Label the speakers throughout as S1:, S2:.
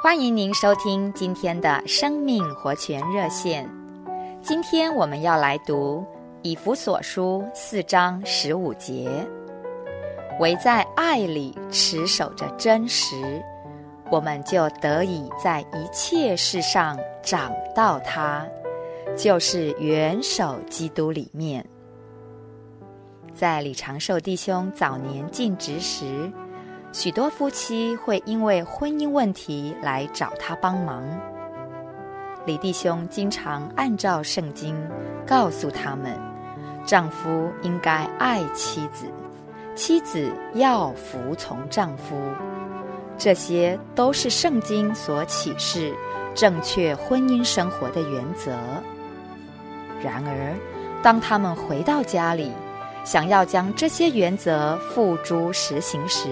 S1: 欢迎您收听今天的生命活泉热线。今天我们要来读以弗所书四章十五节：“唯在爱里持守着真实，我们就得以在一切事上长到他，就是元首基督里面。”在李长寿弟兄早年尽职时，许多夫妻会因为婚姻问题来找他帮忙。李弟兄经常按照圣经告诉他们：丈夫应该爱妻子，妻子要服从丈夫。这些都是圣经所启示正确婚姻生活的原则。然而，当他们回到家里，想要将这些原则付诸实行时，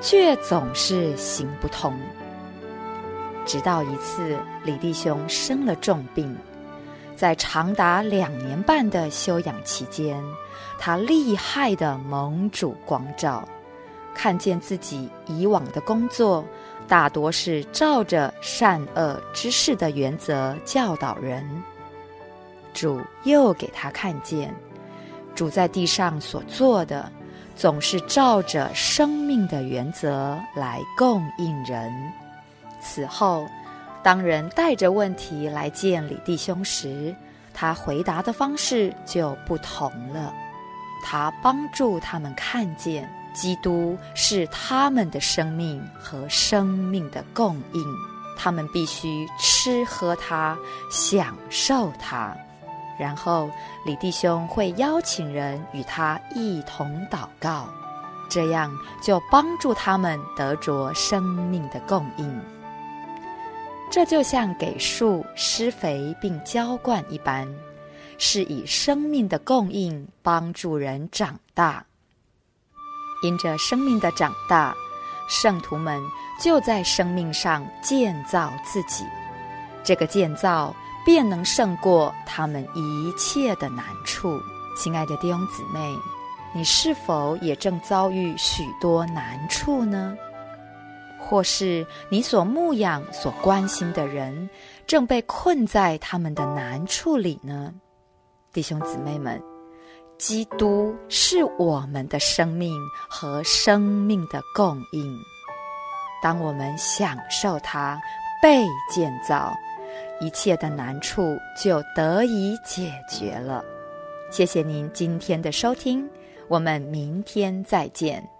S1: 却总是行不通。直到一次，李弟兄生了重病，在长达两年半的休养期间，他厉害的蒙主光照，看见自己以往的工作大多是照着善恶之事的原则教导人。主又给他看见，主在地上所做的。总是照着生命的原则来供应人。此后，当人带着问题来见李弟兄时，他回答的方式就不同了。他帮助他们看见，基督是他们的生命和生命的供应，他们必须吃喝它，享受它。然后，李弟兄会邀请人与他一同祷告，这样就帮助他们得着生命的供应。这就像给树施肥并浇灌一般，是以生命的供应帮助人长大。因着生命的长大，圣徒们就在生命上建造自己。这个建造。便能胜过他们一切的难处。亲爱的弟兄姊妹，你是否也正遭遇许多难处呢？或是你所牧养、所关心的人正被困在他们的难处里呢？弟兄姊妹们，基督是我们的生命和生命的供应。当我们享受它，被建造。一切的难处就得以解决了。谢谢您今天的收听，我们明天再见。